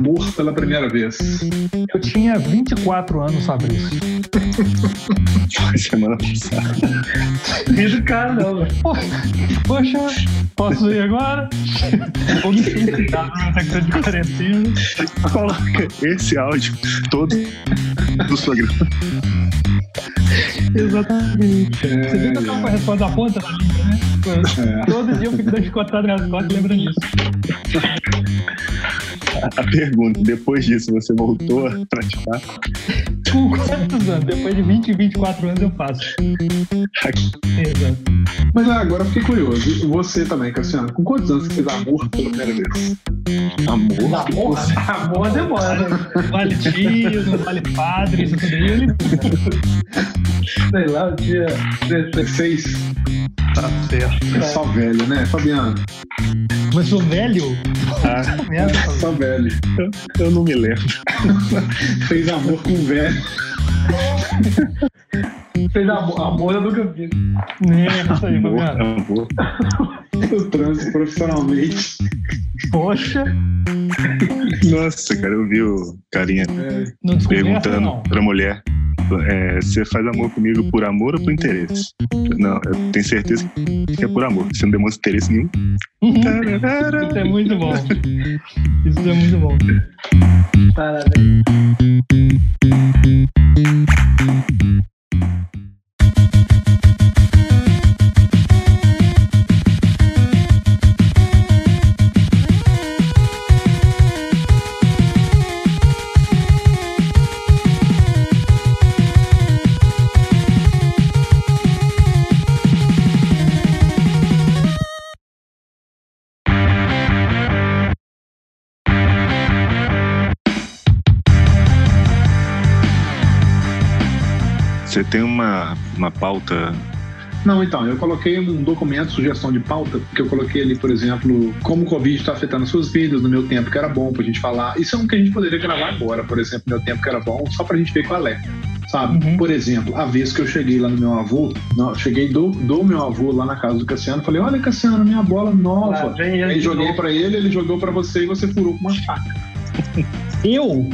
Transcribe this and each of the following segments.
Amor pela primeira vez. Eu tinha 24 anos, Fabrício. Semana passada. Do cara, não, velho. Poxa, posso ir agora? Vou me suicidar de quarentena. Coloca esse áudio todo dos programas. Exatamente. Você viu que eu tava com a resposta da ponta da língua, né? Todo dia eu fico dando chicotada nas costas lembrando disso. A pergunta, depois disso, você voltou a praticar? Com quantos anos? Depois de 20, 24 anos eu faço. Exato. Mas ah, agora eu fiquei curioso. Você também, Cassiano, com quantos anos você fez amor pela primeira vez? Amor? Amor, amor demora, né? Vale tio, não vale padre, isso tudo. Ele... Sei lá, eu tinha 16. 16? Tá certo. É só velho, né, Fabiano? Mas sou velho? Ah, Só velho. eu, eu não me lembro. Fez amor com velho. Fez amor, amor eu nunca fiz. É, isso aí, Fabiano. Eu transo profissionalmente. Poxa, Nossa, cara, eu vi o carinha É, perguntando não. pra mulher: é, você faz amor comigo por amor ou por interesse? Não, eu tenho certeza que é por amor. Você não demonstra interesse nenhum. Isso é muito bom. Isso é muito bom. Parabéns. Você tem uma, uma pauta. Não, então, eu coloquei um documento, sugestão de pauta, que eu coloquei ali, por exemplo, como o Covid está afetando as suas vidas, no meu tempo que era bom pra gente falar. Isso é um que a gente poderia gravar agora, por exemplo, no meu tempo que era bom, só pra gente ver qual é. Sabe? Uhum. Por exemplo, a vez que eu cheguei lá no meu avô, não, cheguei do, do meu avô lá na casa do Cassiano, falei: Olha, Cassiano, minha bola nova. ele Aí joguei pra ele, ele jogou pra você e você furou com uma faca. Eu?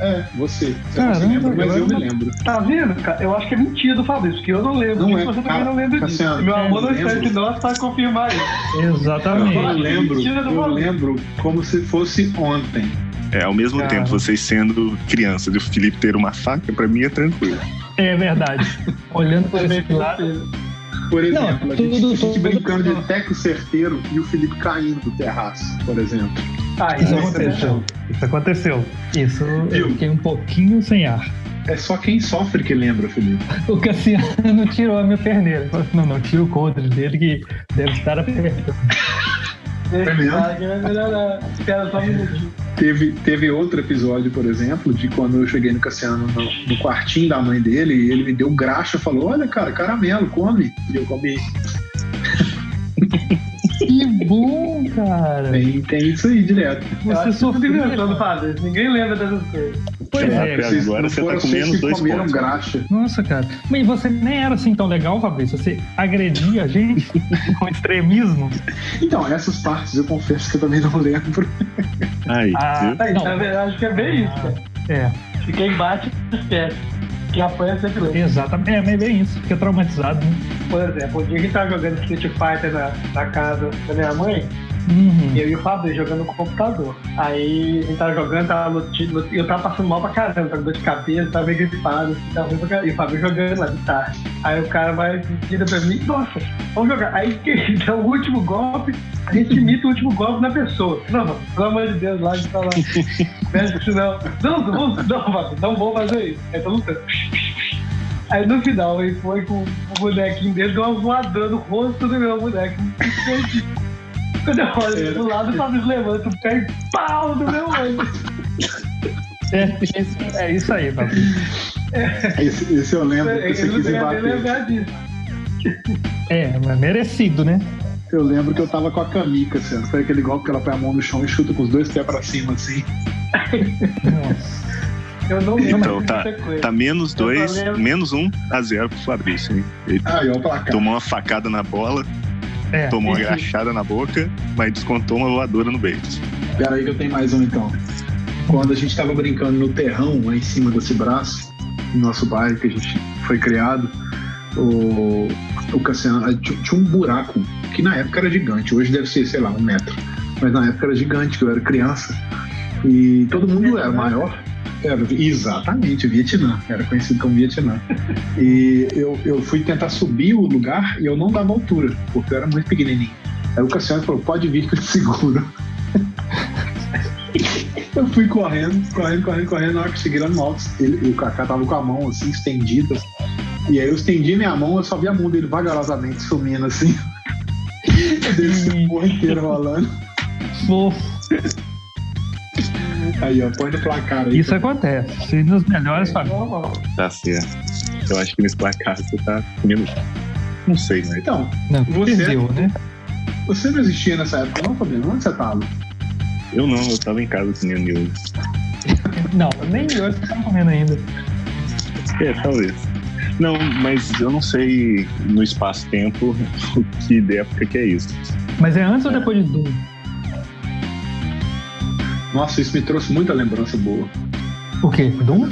É, você. Você Caramba, não se lembra, mas agora eu me eu- lembro. Tá vendo, cara? Eu acho que é mentira do Fabrício, porque eu não lembro Não é, você também cara, não lembra disso. Meu amor não eu está entre nós para confirmar isso. Exatamente. Eu lembro, eu lembro como se fosse ontem. É, ao mesmo Cara. tempo, vocês sendo crianças e o Felipe ter uma faca, pra mim é tranquilo. É verdade. Olhando por esse lado. Por exemplo, Não, a gente, tudo- a gente tudo- brincando tudo- de teco certeiro e o Felipe caindo do terraço, por exemplo. Ah, Isso é aconteceu. Isso aconteceu. Isso eu fiquei um pouquinho sem ar. É só quem sofre que lembra, Felipe. O Cassiano tirou a minha perneira. Falou, Não, não, tira o coldre dele que deve estar apertando. É só minutinho. Teve, teve outro episódio, por exemplo, de quando eu cheguei no Cassiano no, no quartinho da mãe dele e ele me deu graxa e falou: Olha, cara, caramelo, come. E eu comi. Que bom, cara. Tem, tem isso aí direto. Você sofreu. inventando, Fabrício. Ninguém lembra dessas coisas. Pois É, é. até Vocês agora você tá com menos que dois pontos. graxa. Nossa, cara. Mas você nem era assim tão legal, Fabrício. Você agredia a gente com extremismo. Então, essas partes eu confesso que eu também não lembro. Aí, Ah, viu? Aí, Não. na verdade, acho que é bem isso, cara. É, E quem bate, esquece. Quem apanha sempre lembra. exatamente. É, mas é bem isso. Fica traumatizado, né? Por exemplo, o dia que tava jogando Street Fighter na, na casa da minha mãe, Uhum. eu e o Fabrício jogando no computador. Aí a gente tava jogando, tava lutando, eu tava passando mal pra caramba, tava com dor de cabeça, tava meio gripado, assim, tava ruim pra caramba. E o Fabrício jogando lá de tarde. Aí o cara vai vira pra mim, nossa, vamos jogar. Aí que dá o último golpe, a gente imita o último golpe na pessoa. Não, pelo amor de Deus, lá a gente tá lá. Mexe isso não. Não, não, não, não vou fazer isso. Aí tá lutando. Aí no final ele foi com o bonequinho dele, deu uma voadora no rosto do meu boneco. Quando eu olho pro lado, o Fabrício levanta o pé e pau no meu olho. É, isso- é isso aí, Fabrício. Esse, esse eu lembro, esse eu quis lembrar disso. É, mas merecido, né? Eu lembro que eu tava com a Kamika, assim, foi aquele golpe que ela põe a mão no chão e chuta com os dois pés pra cima, assim. Nossa. Eu não lembro Então, tá, tá menos dois, menos um a zero pro Fabrício, hein? Ele placar. tomou uma facada na bola, É. tomou uma graxada na boca, mas descontou uma voadora no beijo. Pera aí que eu tenho mais um então. quando a gente estava brincando no terrão, lá em cima desse braço, no nosso bairro que a gente foi criado, o, o Cassiano tinha, tinha um buraco que na época era gigante, hoje deve ser, sei lá, um metro. Mas na época era gigante, que eu era criança. E todo mundo era maior. Era, exatamente, Vietnã, era conhecido como Vietnã. E eu, eu fui tentar subir o lugar e eu não dava altura, porque eu era muito pequenininho. Aí o Cassiano falou: pode vir que eu te seguro. eu fui correndo, correndo, correndo, correndo. Na hora que cheguei lá no alto, ele, o Kaká tava com a mão assim, estendida. E aí eu estendi minha mão, eu só vi a mão dele vagarosamente sumindo assim. Eu desci o porra inteiro rolando. Fofo. Aí, ó, põe no placar aí. Isso acontece. Se nos melhores famílias. Tá certo. Eu acho que nesse placar você tá comendo. Não sei, né? Então, Não, Você- perdeu, né? você não existia nessa época, não, Fabiano? Onde você tava? Eu não, eu tava em casa comendo miojo. Não, nem hoje você tá comendo ainda. É, talvez. Não, mas eu não sei no espaço-tempo o que época que é isso. Mas é antes ou depois de Doom? Nossa, isso me trouxe muita lembrança boa. O quê? Doom?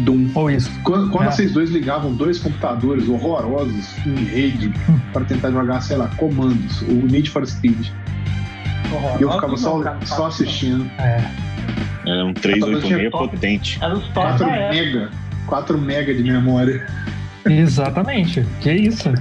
Doom. Ou isso? Quando, quando É. vocês dois ligavam dois computadores horrorosos em rede Hum. para tentar jogar, sei lá, comandos, o Need for Speed, e eu ficava só, só assistindo. É. É um Eu 386 tinha top. potente. Era os top 4 da época. mega. 4 mega de memória. Exatamente. Que isso?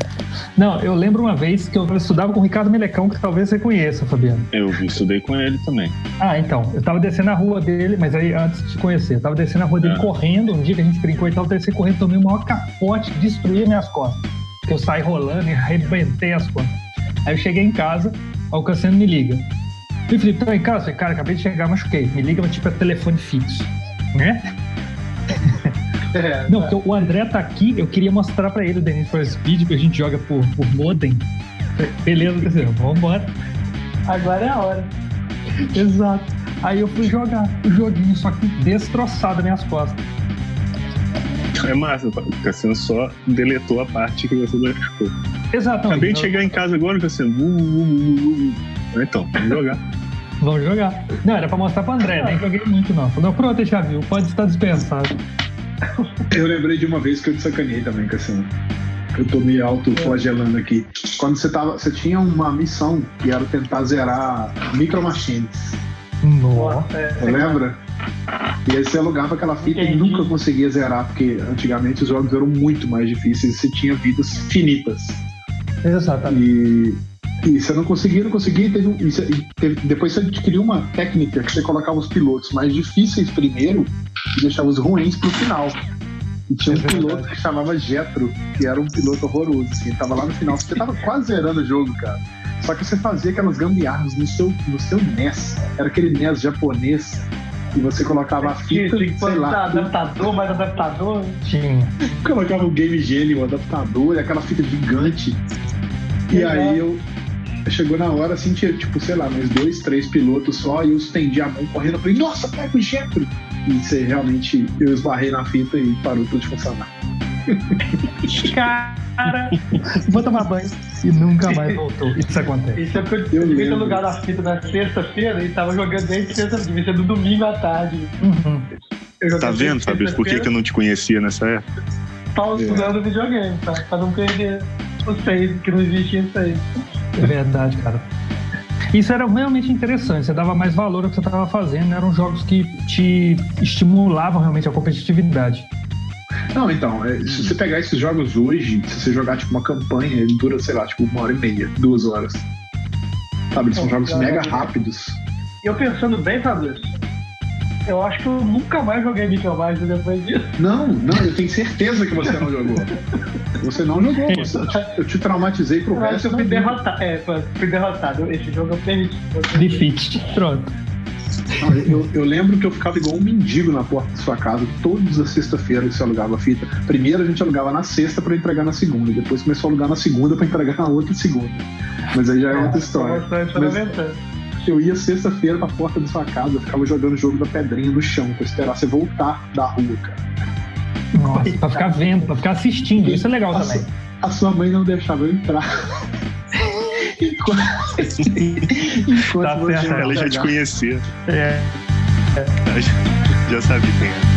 Não, eu lembro uma vez que eu estudava com o Ricardo Melecão, que talvez você conheça, Fabiano. Eu estudei com ele também. Ah, então. Eu tava descendo a rua dele, mas aí antes de conhecer, eu tava descendo a rua dele Ah. correndo. Um dia que a gente brincou e tal, eu desci correndo, tomei o maior capote, destruí minhas costas. Que eu saí rolando e arrebentei as costas. Aí eu cheguei em casa, aí o Cassiano me liga. E Felipe, tá em casa? Eu falei, cara, acabei de chegar, machuquei. Me liga, mas tipo é telefone fixo. Né? É, Não, porque o André tá aqui, eu queria mostrar pra ele o Denis for Speed, que a gente joga por, por modem. Beleza, Cassiano, vambora. Agora é a hora. Exato. Aí eu fui jogar o joguinho, só que destroçado nas minhas costas. É massa, o Cassiano só deletou a parte que você machucou. Exato. Acabei de chegar em casa agora, Cassiano. Uh, uh, uh, uh. Então, vamos jogar. Vamos jogar. Não, era pra mostrar pro André, nem joguei muito não. Falei, pronto, já viu, pode estar dispensado. Eu lembrei de uma vez que eu te sacaneei também, Cassiano. Eu tô me autoflagelando aqui. Quando você tava. Você tinha uma missão que era tentar zerar Micro Machines. Nossa. É, Você lembra? E aí você alugava aquela fita e Entendi. nunca conseguia zerar, porque antigamente os jogos eram muito mais difíceis e você tinha vidas finitas. Exatamente. E, e você não conseguia, não conseguia. e Teve, um- e teve- depois você adquiriu uma técnica que você colocava os pilotos mais difíceis primeiro e deixava os ruins pro final. E tinha um É piloto que chamava Jetro, que era um piloto horroroso. Assim, ele tava lá no final. Você tava quase zerando o jogo, cara. Só que você fazia aquelas gambiarras no seu, no seu NES. Era aquele NES japonês. E você colocava a fita, tinha que sei lá, adaptador, mais adaptador. Tinha. colocava o Game Genie, o adaptador, e aquela fita gigante. E aí eu chegou na hora, assim, tinha, tipo, sei lá, mais dois, três pilotos só, e eu estendi a mão correndo, falei, nossa, pega o Jetro! E você realmente, eu esbarrei na fita e parou tudo de funcionar. Cara, vou tomar banho. E nunca mais voltou. Isso acontece. Isso é porque eu Eu devia ter lugar na fita na sexta-feira e tava jogando desde sexta-feira, devia ser do domingo à tarde. Uhum. Tá vendo, Fabrício, por que, que eu não te conhecia nessa época? pausando o videogame, tá? Pra não perder o save, que não existia save. É verdade, cara. Isso era realmente interessante, você dava mais valor ao que você estava fazendo, eram jogos que te estimulavam realmente a competitividade. Não, então, é, se você pegar esses jogos hoje, se você jogar, tipo, uma campanha, ele dura, sei lá, tipo, uma hora e meia, duas horas. Sabe, eles são jogos mega rápidos. E eu pensando bem, Fabrício, eu acho que eu nunca mais joguei Micromaster depois disso. Não, não, eu tenho certeza que você não jogou. Você não jogou, você, eu te traumatizei pro Eu resto eu fui derrotado. É, fui derrotado. Esse jogo eu perdi. Defeat. Pronto. Não, eu, eu lembro que eu ficava igual um mendigo na porta da sua casa todas as sextas-feiras você alugava a fita. Primeiro a gente alugava na sexta pra entregar na segunda, depois começou a alugar na segunda pra entregar na outra segunda. Mas aí já é outra história. Bastante Mas-. Eu ia sexta-feira pra porta da sua casa, eu ficava jogando o jogo da pedrinha no chão pra esperar você voltar da rua, cara. Nossa, pra ficar vendo, pra ficar assistindo. Isso é legal Nossa, também. A sua mãe não deixava eu entrar. Enquanto, enquanto Tá você certo, Ela já te conhecia. É. É. Já sabia quem é.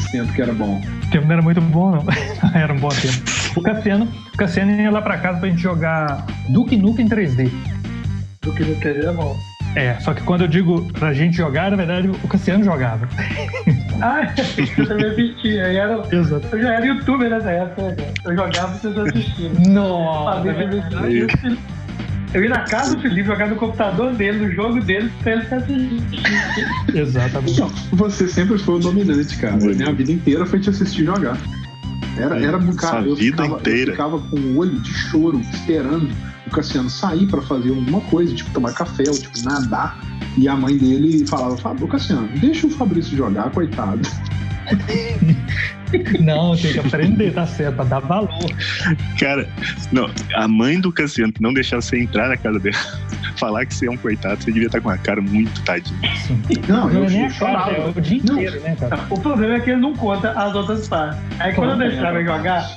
Desse tempo que era bom? O tempo não era muito bom, não. era um bom tempo. O Cassiano, o Cassiano ia lá pra casa pra gente jogar Duke Nukem em 3D. Duke Nukem 3D é bom. É, só que quando eu digo pra gente jogar, na verdade, o Cassiano jogava. ah, eu também assistia. Eu, era, Exato. eu já era youtuber nessa época, né, Eu jogava e vocês assistiam. Nossa! Eu ia na casa do Felipe jogar no computador dele, no jogo dele, pra ele assistir. Exatamente. Então, você sempre foi o dominante, cara. Minha vida inteira foi te assistir jogar. Era, era um cara. Eu vida ficava, inteira. eu ficava com o olho de choro, esperando o Cassiano sair para fazer alguma coisa, tipo tomar café ou tipo nadar. E a mãe dele falava: Fábio, Cassiano, deixa o Fabrício jogar, coitado. Não, tem que aprender, tá certo, pra dar valor. Cara, não, a mãe do Cassiano que não deixava você entrar na casa dela, falar que você é um coitado, você devia estar com uma cara muito tadinha. Não, eu, eu, eu chorava. Cara, o dia inteiro, né, cara? O problema é que ele não conta as outras partes. Aí quando eu deixava jogar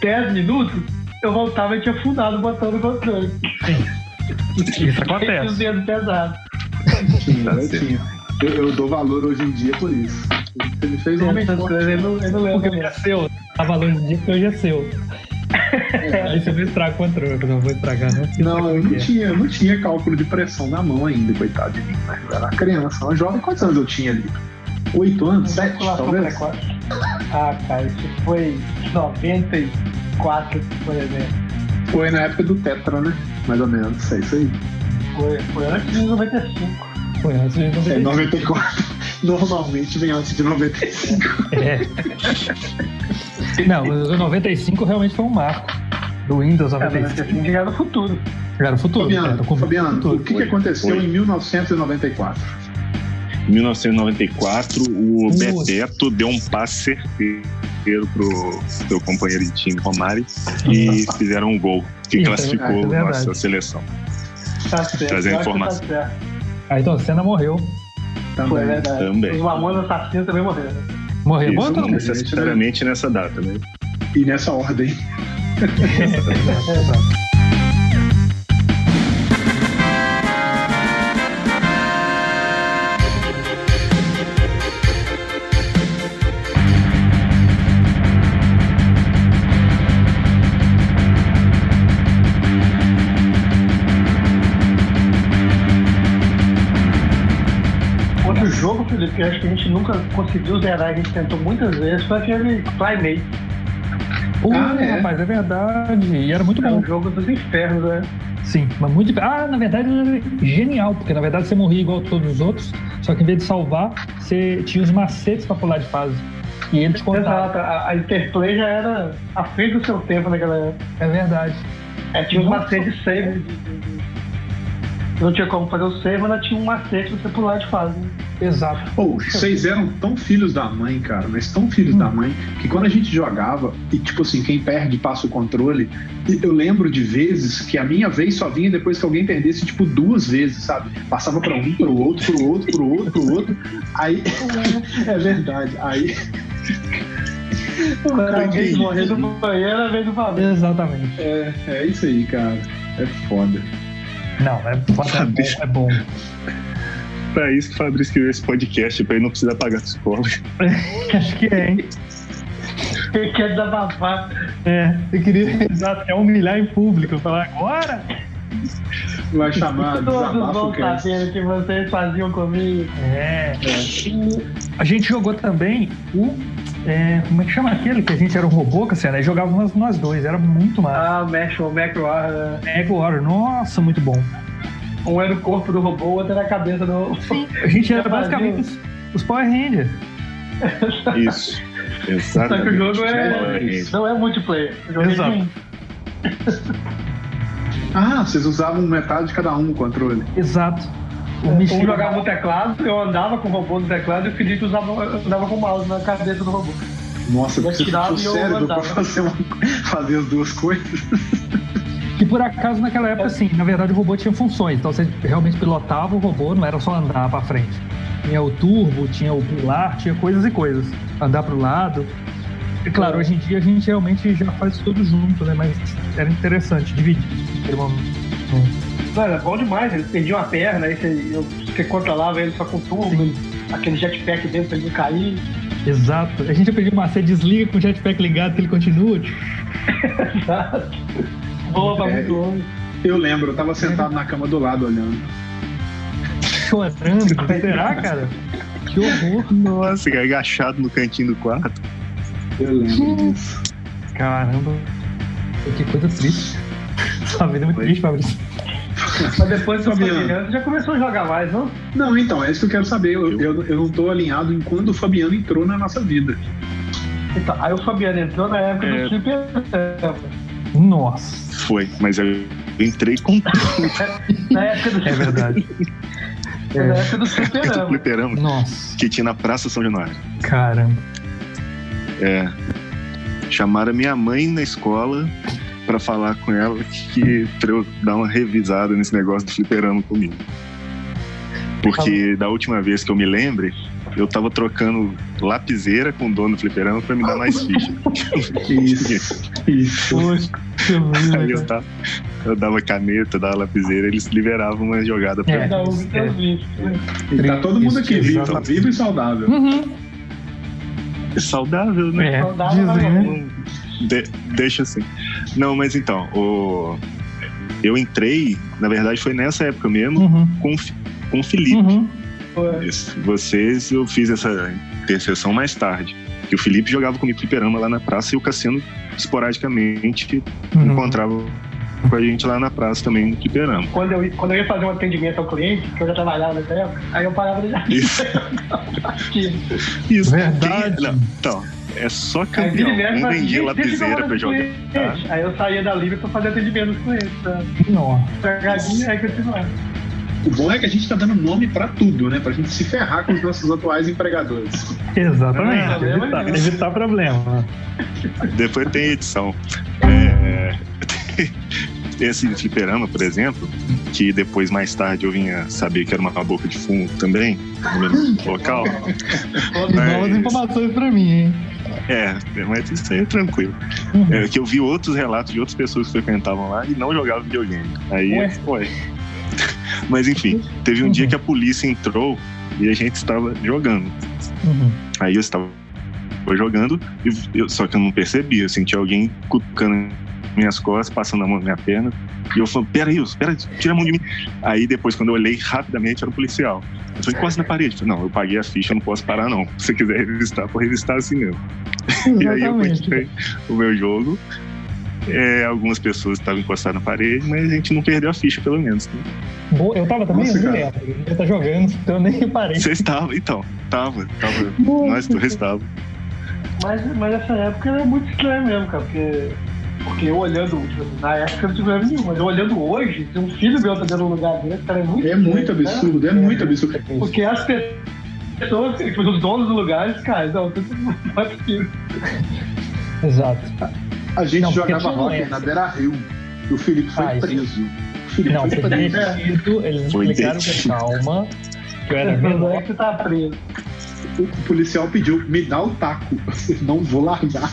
10 minutos, eu voltava e tinha fundado o botão do controle. Sim. Isso acontece. os dedos pesados. Sim, eu tinha. Eu, eu, dou valor hoje em dia por isso. Você me fez um homem forte. Eu não, eu não lembro. Porque hoje é seu. Dá valor hoje em dia porque hoje é seu. Aí você não estraga o controle, eu não vou estragar, não. Não, eu não tinha, eu não tinha cálculo de pressão na mão ainda, coitado de mim. Mas eu era criança, uma jovem. Quantos anos eu tinha ali? Oito anos? Sete, talvez? Ah, cara, isso foi 94, por exemplo. Foi na época do Tetra, né? Mais ou menos, é isso aí. Foi, foi antes de 95. Foi antes de 95. É, 94. Normalmente vem antes de 95. É. Não, mas o 95 realmente foi um marco do Windows 95. É, já era o futuro. Já era o futuro. Fabiano, o, Fabiano futuro. o que, que aconteceu foi. em 1994? Em 1994, o Nossa. Bebeto deu um passe certeiro pro seu companheiro de time, Romário, e fizeram um gol que Isso, classificou é nossa seleção. Tá certo. Trazer informação. Tá Ayrton Senna morreu. Também. Foi verdade. Também. Os Mamonas Assassinos também morreram. Morreu? Isso, não necessariamente nessa data, né? E nessa ordem. Que acho que a gente nunca conseguiu zerar, a gente tentou muitas vezes, foi aquele Flymate. Uh, ah, é. rapaz, é verdade. E era muito é bom. um jogo dos infernos, né? Sim, mas muito. Ah, na verdade era genial, porque na verdade você morria igual todos os outros, só que em vez de salvar, você tinha os macetes pra pular de fase. E ele te contava. Exato, a, a Interplay já era à frente do seu tempo naquela época. É verdade. É, tinha os macetes de Não tinha como fazer o save, mas tinha um macete pra você pular de fase. Exato. Ou, oh, vocês eram tão filhos da mãe, cara, mas tão filhos hum. da mãe, que quando a gente jogava, e tipo assim, quem perde passa o controle, eu lembro de vezes que a minha vez só vinha depois que alguém perdesse, tipo, duas vezes, sabe? Passava pra um, pro outro, pro outro, pro outro, pro outro. Aí. é verdade. Aí. Alguém morrer no banheiro vez do Fabrício. Exatamente. É, é isso aí, cara. É foda. Não, é é bom. É bom pra isso que o Fabrício criou esse podcast, pra ele não precisar pagar psicólogo. Acho que é, hein? Ele quer desabafar. É, eu queria exato, é humilhar em público, falar agora. Vai chamar Todos vão saber o que vocês faziam comigo. É. é. A gente jogou também o. É, como é que chama aquele? Que a gente era um robô, Cassiano, e jogávamos nós dois, era muito massa. Ah, o Mac, o Mac Warrior. Mac Warrior, nossa, muito bom. Um era o corpo do robô, o outro era a cabeça do. Sim, a gente era basicamente os, os Power Rangers. Isso. Exatamente. Só que o jogo é. Não é multiplayer. O jogo é Exato. É ah, vocês usavam metade de cada um o controle. Exato. O um jogava no teclado, eu andava com o robô no teclado e o Felipe usava, andava com o mouse na cabeça do robô. Nossa, você ficou cérebro pra fazer, uma, fazer as duas coisas. Que por acaso naquela época, sim, na verdade o robô tinha funções. Então você realmente pilotava o robô, não era só andar para frente. Tinha o turbo, tinha o pilar, tinha coisas e coisas. Andar para o lado. É claro, hoje em dia a gente realmente já faz tudo junto, né? Mas era interessante dividir. Mano, é bom demais. Ele perdia uma perna, aí você, você controlava ele só com turbo, aquele jetpack dentro pra ele não cair. Exato. A gente aprendeu uma você desliga com o jetpack ligado que ele continua. Exato. Boa, pra É. muito longe. Eu lembro, eu tava sentado na cama do lado olhando. Chorando. Será, cara? Que horror. Nossa, agachado no cantinho do quarto. Eu lembro disso. Caramba. Que coisa triste. Sua vida é muito triste, Fabrício. Mas depois que Fabiano. já começou a jogar mais, não? Não, então, é isso que eu quero saber. Eu, eu, eu não tô alinhado em quando o Fabiano entrou na nossa vida. Então, aí o Fabiano entrou na época É. do Super. Nossa. Foi, mas eu entrei com Na época do É verdade. Na época do o Superama. fliperama Nossa. que tinha na Praça São Januário. Caramba. É. Chamaram a minha mãe na escola pra falar com ela que pra eu dar uma revisada nesse negócio do fliperama comigo. Porque da última vez que eu me lembre, eu tava trocando lapiseira com o dono do fliperama pra me dar mais ficha. Isso. Isso. Aí eu, tava, eu dava caneta, dava lapiseira, eles liberavam uma jogada pra É. mim. É. E tá todo mundo aqui vivo, tá vivo e saudável. Uhum. É saudável, né? É, Saudável, dizem, né? mas- De- deixa assim. Não, mas então, o... eu entrei, na verdade foi nessa época mesmo, Uhum. com, com o Felipe. Uhum. Foi. Isso. Vocês, eu fiz essa interseção mais tarde. Que o Felipe jogava comigo fliperama lá na praça e o Cassiano, esporadicamente, Uhum. encontrava com a gente lá na praça também no fliperama. Quando eu, quando eu ia fazer um atendimento ao cliente, que eu já trabalhava nessa época, aí eu parava de já. Isso. Isso. Verdade. Tem- não, então, é só campeão. e Não vendia "Gente, deixa eu lapiseira pra jogar. cliente." Aí eu saía da Livre pra fazer atendimento com eles. Tá? Nossa. Aí continuava. O bom é que a gente tá dando nome pra tudo, né? Pra gente se ferrar com os nossos atuais empregadores. Exatamente. Problema evitar, evitar problema. Depois tem edição. É, esse fliperama, por exemplo, que depois, mais tarde, eu vinha saber que era uma boca de fumo também, no mesmo local. Novas Mas- informações pra mim, hein? É, mas isso aí é tranquilo. Uhum. É que eu vi outros relatos de outras pessoas que frequentavam lá e não jogavam videogame. Aí, Ué? foi. Mas enfim, teve um dia que a polícia entrou e a gente estava jogando. Uhum. Aí eu estava jogando, e eu- só que eu não percebi. Eu senti alguém cutucando minhas costas, passando a mão na minha perna. E eu falei, peraí, peraí, tira a mão de mim. Aí depois, quando eu olhei rapidamente, era o policial. Eu falei, encosta na parede. Não, eu paguei a ficha, eu não posso parar, não. Se você quiser revistar, pode revistar assim mesmo. E aí eu Exatamente. continuei o meu jogo. É, algumas pessoas estavam encostadas na parede, mas a gente não perdeu a ficha, pelo menos. né? Boa, Eu tava também, Nossa, eu. Eu tá jogando, então eu nem reparei. Você estava, então. Tava, tava. Nós dois estavam. Mas, mas essa época era muito estranha mesmo, cara, porque, porque eu olhando, tipo, na época eu não tive problema nenhum, mas eu olhando hoje, se um filho meu tá dentro de um lugar desse, cara, é muito É muito né? absurdo, é muito absurdo. Porque as pessoas, tipo, os donos do lugares, cara, não, tudo não é possível. Exato. A gente Não, jogava rock na Beira Rio. E o Felipe foi Ah, preso. O Felipe Não, foi preso. detido, eles Foi explicaram detido. calma, que eu era é menor. que você tá preso. O policial pediu, me dá o taco. Não vou largar.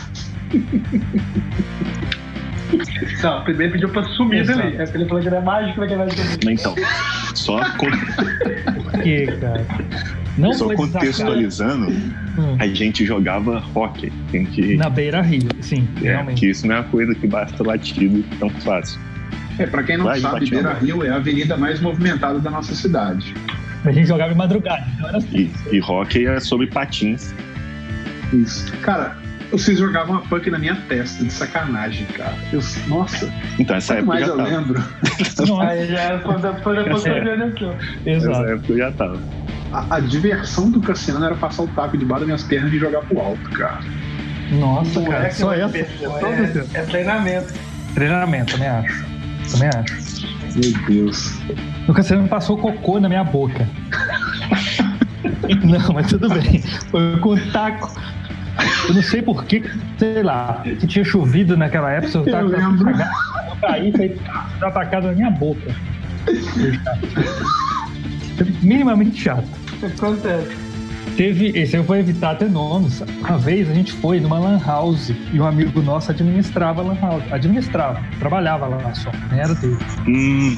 Não, primeiro pediu pra sumir Exato. dali. Aí ele falou que era mágico, que era mágico. Mas Então, só, con- Por quê, cara? Não só contextualizando, Hum, a gente jogava hockey. Tem que. Na beira rio, sim, É, realmente. que isso não é uma coisa que basta latido tão fácil. É, pra quem não Vai, sabe, Beira a Rio é a avenida mais movimentada da nossa cidade. A gente jogava em madrugada, então era assim. E, e hockey é sobre patins. Isso. Cara, vocês jogavam uma punk na minha testa, de sacanagem, cara. Eu, nossa, Então, essa época mais eu tava. lembro. Nossa, Aí já foi depois da. Nessa exato. época eu já tava. A, a diversão do Cassiano era passar o taco debaixo das minhas pernas e jogar pro alto, cara. Nossa, Não cara, é só é essa. é, é treinamento. Treinamento, também acho. Também acho. Meu Deus. O Cassiano passou cocô na minha boca. Não, mas tudo bem. Foi com um taco. Eu não sei porquê, sei lá, que tinha chovido naquela época, eu tava Eu lembro. eu caí foi atacado na minha boca. Minimamente chato. Acontece. Teve, esse eu vou evitar até nomes. Uma vez a gente foi numa lan house e um amigo nosso administrava a lan house. Administrava, trabalhava lá só, nem era dele. Hum,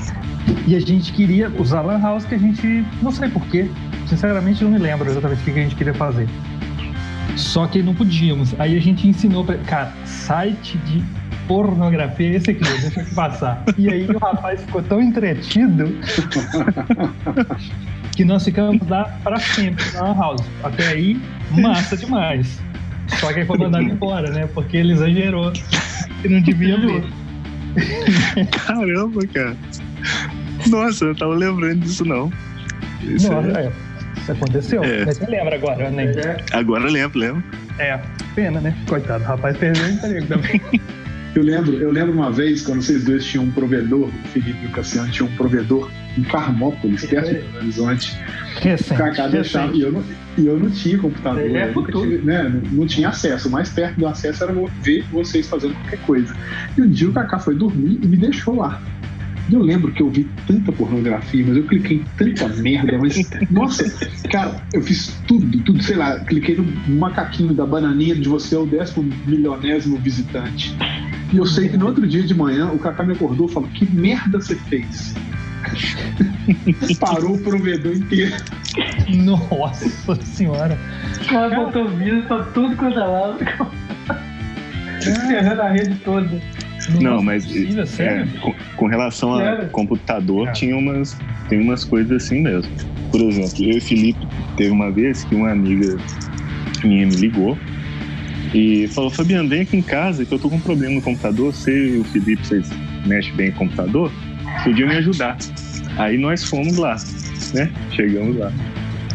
E a gente queria usar a lan house que a gente, não sei porquê, sinceramente não me lembro exatamente o que a gente queria fazer. Só que não podíamos. Aí a gente ensinou pra. Cara, site de pornografia, esse aqui, deixa eu te passar. E aí o rapaz ficou tão entretido que nós ficamos lá pra sempre na lan house. Até aí, massa demais. Só que aí foi mandado embora, né? Porque ele exagerou e não devia ver. caramba, cara. Nossa, eu não tava lembrando disso, não. Isso Nossa, é- é. Isso aconteceu. É. Mas você lembra agora, né? Agora lembro, lembro. É, pena, né? Coitado, o rapaz perdeu o emprego também. Eu lembro, eu lembro uma vez quando vocês dois tinham um provedor, o Felipe e o Cassiano tinham um provedor em Carmópolis, perto de Belo Horizonte. O Recente. Kaká deixava. E eu, não, e eu não tinha computador, é tive, né, não, não tinha acesso. O mais perto do acesso era ver vocês fazendo qualquer coisa. E um dia o Kaká foi dormir e me deixou lá. Eu lembro que eu vi tanta pornografia, mas eu cliquei em tanta merda, mas. Nossa, cara, eu fiz tudo, tudo, sei lá, cliquei no macaquinho da bananinha de você é o décimo milionésimo visitante. E eu sei que no outro dia de manhã o Kaká me acordou e falou: Que merda você fez? Parou o provedor inteiro. Nossa senhora. O cara botou vírus pra tudo quanto é lado. Ferrando a rede toda. Não, mas é, com, com relação a computador, tinha umas, tem umas coisas assim mesmo. Por exemplo, eu e Felipe teve uma vez que uma amiga minha me ligou e falou: Fabiano, vem aqui em casa que eu tô com um problema no computador. Você e o Felipe, vocês mexem bem em computador? Podiam me ajudar. Aí nós fomos lá, né? Chegamos lá.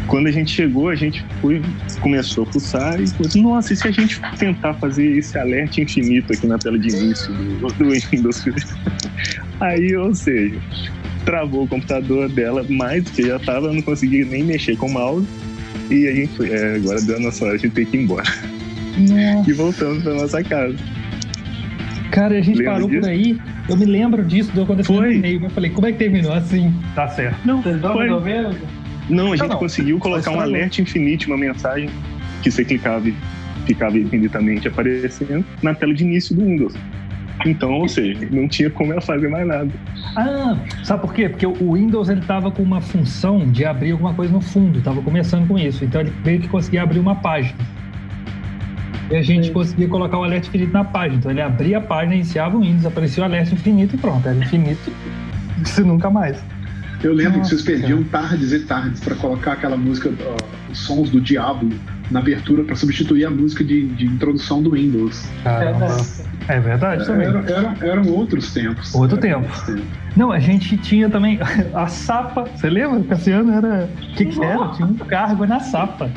Quando a gente chegou, a gente foi, começou a fuçar e falou assim, nossa, e se a gente tentar fazer esse alerta infinito aqui na tela de início do, do Windows? Aí, ou seja, travou o computador dela mais do que já estava, eu não conseguia nem mexer com o mouse. E a gente foi, é, agora deu a nossa hora, a gente tem que ir embora. Nossa. E voltamos para nossa casa. Cara, a gente Lembra parou disso? por aí. Eu me lembro disso, deu acontecendo no Foi. e-mail. Eu falei, como é que terminou assim? Tá certo. Não, Vocês estão foi. Não, a gente não. conseguiu colocar um alerta infinito, uma mensagem que você clicava e ficava infinitamente aparecendo na tela de início do Windows. Então, ou seja, não tinha como ela fazer mais nada. Ah, sabe por quê? Porque o Windows ele tava com uma função de abrir alguma coisa no fundo, tava começando com isso. Então ele meio que conseguia abrir uma página. E a gente Sim. conseguia colocar o alerta infinito na página. Então ele abria a página, iniciava o Windows, aparecia o alerta infinito e pronto, era infinito. Isso nunca mais. Eu lembro Nossa, que vocês perdiam tardes e tardes pra colocar aquela música, ó, os sons do Diablo na abertura pra substituir a música de, de introdução do Windows. Caramba. É verdade também. Era- era- eram outros tempos. Outro tempo. outros tempos. Não, a gente tinha também a Sapa. Você lembra? Cassiano era. O que, que era? Tinha um cargo na Sapa.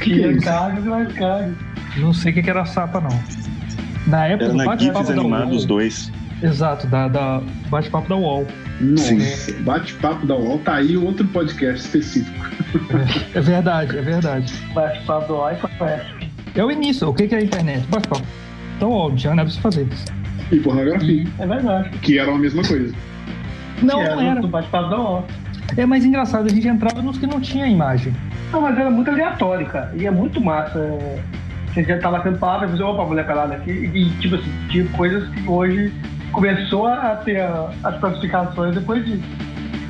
Que que é Tinha isso? cargas e mais cargas. Não sei o que, que era a Sapa, não. Na época Era do bate-papo da animados UOL. dois. Exato, da, da bate-papo da UOL. Nossa, bate-papo da UOL tá aí outro podcast específico. É verdade, é verdade. Bate-papo do iPhone. É o início. O que, é a internet? Bate-papo. Então, UOL, não tinha nada pra se fazer. E pornografia, É verdade. que eram a mesma coisa. Não, Que não era. Do bate-papo da UOL. É mais engraçado, a gente entrava nos que não tinha imagem. Não, mas era muito aleatório, cara. E é muito massa. é, Você já tava tendo palavra e você, opa, mulher pelada aqui. E, tipo assim, tinha coisas que hoje começou a ter a- as classificações depois disso.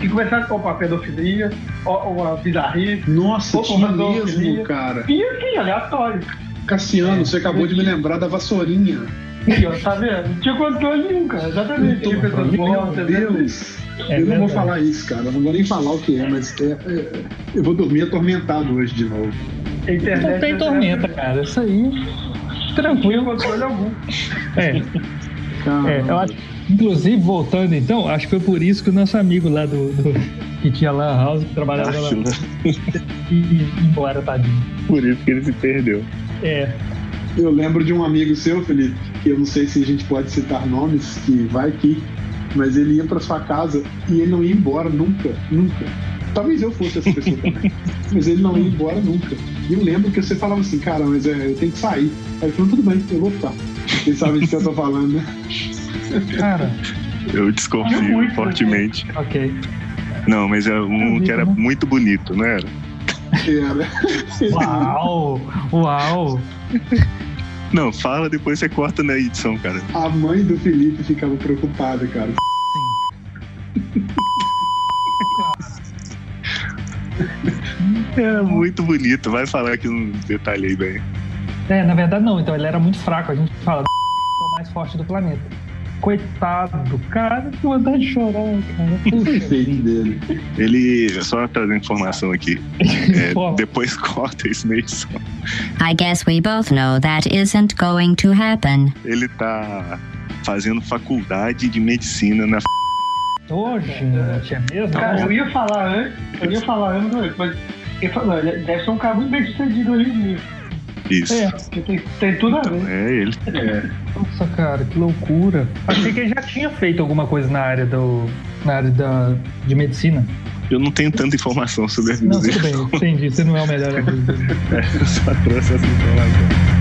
Que começaram, opa, pedofilia, ó, uma bizarrice. Nossa, tinha mesmo, cara. E assim, aleatório. Cassiano, É. você acabou de me lembrar da vassourinha. E, ó, tá vendo? Não tinha controle nenhum, cara. Exatamente. Tinha pessoas Meu mortas. Deus. É eu não vou falar isso, cara. Eu não vou nem falar o que é, mas é- é- eu vou dormir atormentado hoje de novo. A internet Não tem né? tormenta, cara. Isso aí. Não tinha Tranquilo. controle algum. É. Cara, É, eu acho, inclusive, voltando então, acho que foi por isso que o nosso amigo lá do, do- que tinha lá House, que trabalhava lá, Acho, né? e e embora, tadinho. Por isso que ele se perdeu. É, Eu lembro de um amigo seu, Felipe, que eu não sei se a gente pode citar nomes, que vai aqui, mas ele ia pra sua casa e ele não ia embora nunca, nunca. Talvez eu fosse essa pessoa também, mas ele não ia embora nunca. E eu lembro que você falava assim, cara, mas é, eu tenho que sair. Aí ele falou, tudo bem, eu vou ficar. Vocês sabem do que eu tô falando, né? cara, Eu desconfio Muito, fortemente. ok. Não, mas é um vi que era muito bonito, não era? Era. Uau! Uau! Não, fala, depois você corta na edição, cara. A mãe do Felipe ficava preocupada, cara. É muito bonito, vai falar aqui no detalhei bem. É, na verdade não, então ele era muito fraco. A gente fala, é forte do planeta. Coitado, cara, que vontade de chorar, cara. Puxa. dele. Ele, só trazer informação aqui, é, depois corta isso na edição. I guess we both know that isn't going to happen. Ele tá fazendo faculdade de medicina na Ô, gente, é mesmo? Cara, eu ia falar antes, eu ia falar antes, mas ele falou, ele deve ser um cara muito bem sucedido hoje em dia. Isso. É. Tem, tem tudo a Então, ver. é ele. É. Nossa, cara, que loucura. Achei que ele já tinha feito alguma coisa na área do. na área da, de medicina. Eu não tenho tanta informação sobre a Não, tudo bem, entendi. Você não é o melhor. É, eu só trouxe essa informação.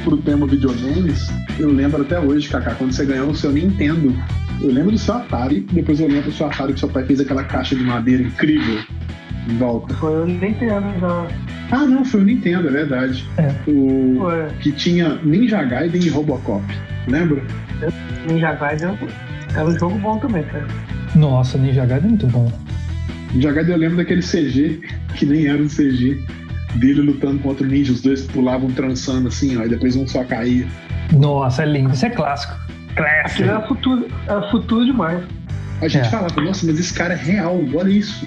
Pro tema videogames, eu lembro até hoje, Kaká, quando você ganhou o seu Nintendo. Eu lembro do seu Atari, depois eu lembro do seu Atari que seu pai fez aquela caixa de madeira incrível em volta. Foi eu nem entendo já. Ah, não, foi o Nintendo, é verdade. É. O Foi. que tinha Ninja Gaiden e Robocop. Lembra? Ninja Gaiden era um jogo bom também, cara. Nossa, Ninja Gaiden é muito bom. Ninja Gaiden eu lembro daquele CG, que nem era um CG, dele lutando contra o ninja, os dois pulavam trançando assim, ó, e depois um só caía. Nossa, é lindo. Isso é clássico. Aquilo Clássico. era futuro, era futuro demais. A gente É. falava, nossa, mas esse cara é real, olha isso.